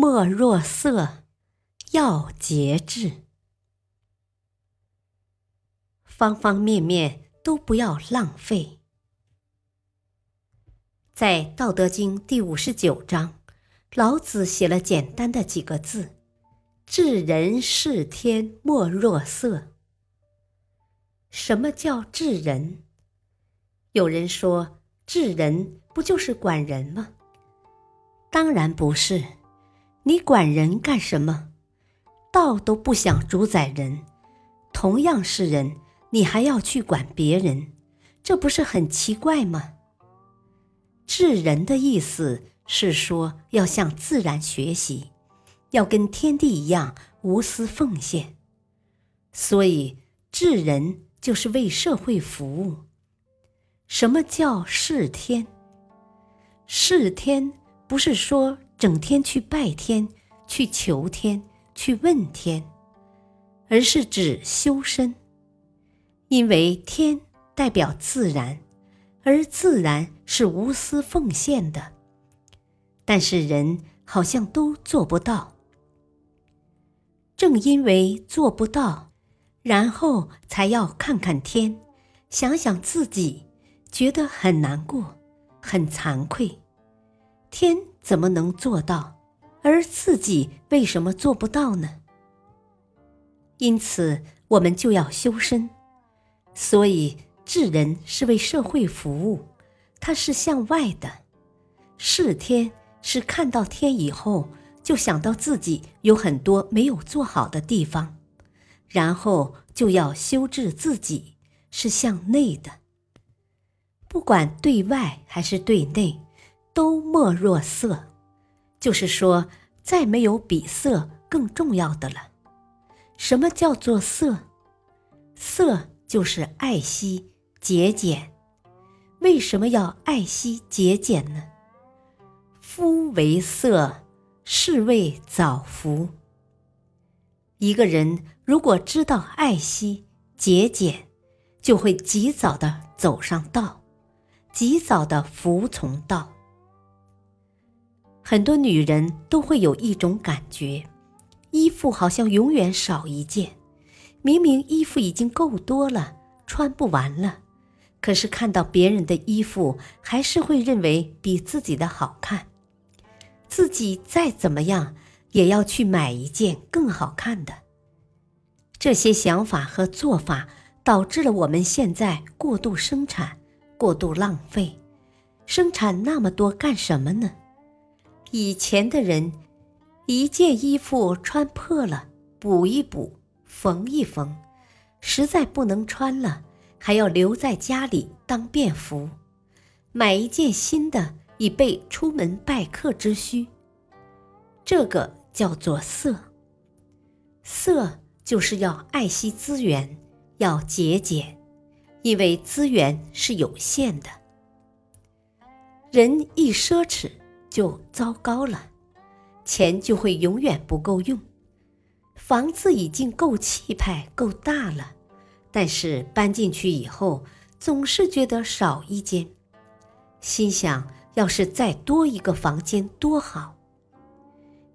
莫若色，要节制。方方面面都不要浪费。在《道德经》第五十九章，老子写了简单的几个字：“治人事天，莫若色。”什么叫治人？有人说，治人不就是管人吗？当然不是。你管人干什么？道都不想主宰人，同样是人，你还要去管别人，这不是很奇怪吗？治人的意思是说要向自然学习，要跟天地一样无私奉献，所以治人就是为社会服务。什么叫事天？事天不是说。整天去拜天、去求天、去问天，而是指修身。因为天代表自然，而自然是无私奉献的，但是人好像都做不到。正因为做不到，然后才要看看天，想想自己，觉得很难过，很惭愧。天。怎么能做到？而自己为什么做不到呢？因此，我们就要修身。所以，治人是为社会服务，它是向外的；是天，是看到天以后，就想到自己有很多没有做好的地方，然后就要修治自己，是向内的。不管对外还是对内。都莫若色，就是说，再没有比色更重要的了。什么叫做色？色就是爱惜、节俭。为什么要爱惜、节俭呢？夫为色，是谓早福。一个人如果知道爱惜、节俭，就会及早的走上道，及早的服从道。很多女人都会有一种感觉，衣服好像永远少一件，明明衣服已经够多了，穿不完了，可是看到别人的衣服，还是会认为比自己的好看，自己再怎么样也要去买一件更好看的。这些想法和做法，导致了我们现在过度生产、过度浪费，生产那么多干什么呢？以前的人，一件衣服穿破了，补一补，缝一缝，实在不能穿了，还要留在家里当便服，买一件新的，以备出门拜客之需。这个叫做色。色就是要爱惜资源，要节俭，因为资源是有限的。人一奢侈。就糟糕了，钱就会永远不够用。房子已经够气派、够大了，但是搬进去以后，总是觉得少一间。心想，要是再多一个房间多好。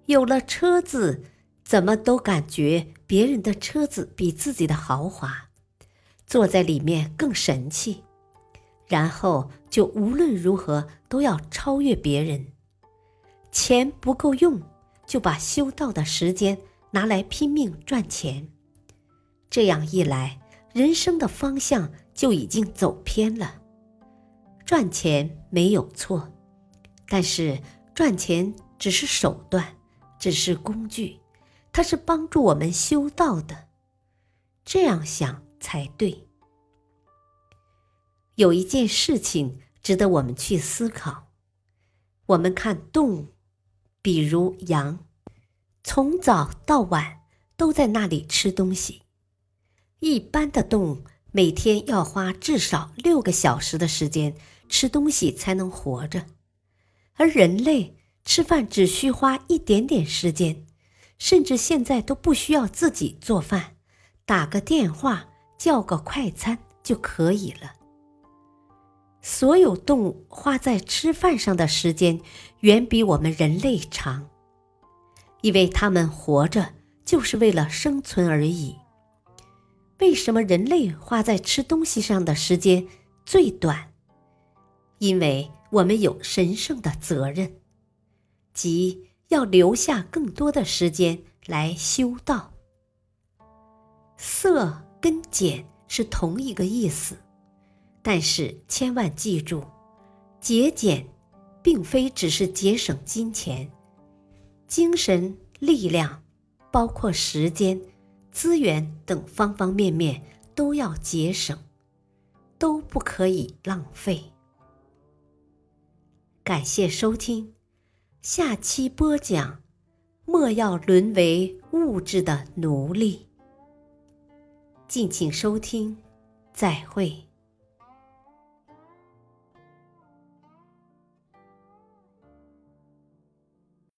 有了车子，怎么都感觉别人的车子比自己的豪华，坐在里面更神气，然后就无论如何都要超越别人。钱不够用，就把修道的时间拿来拼命赚钱。这样一来，人生的方向就已经走偏了。赚钱没有错，但是赚钱只是手段，只是工具，它是帮助我们修道的。这样想才对。有一件事情值得我们去思考：我们看动物。比如羊，从早到晚都在那里吃东西。一般的动物每天要花至少六个小时的时间吃东西才能活着，而人类吃饭只需花一点点时间，甚至现在都不需要自己做饭，打个电话叫个快餐就可以了。所有动物花在吃饭上的时间远比我们人类长，因为他们活着就是为了生存而已。为什么人类花在吃东西上的时间最短？因为我们有神圣的责任，即要留下更多的时间来修道。色跟俭是同一个意思。但是千万记住，节俭并非只是节省金钱、精神力量，包括时间、资源等方方面面都要节省，都不可以浪费。感谢收听，下期播讲：莫要沦为物质的奴隶。敬请收听，再会。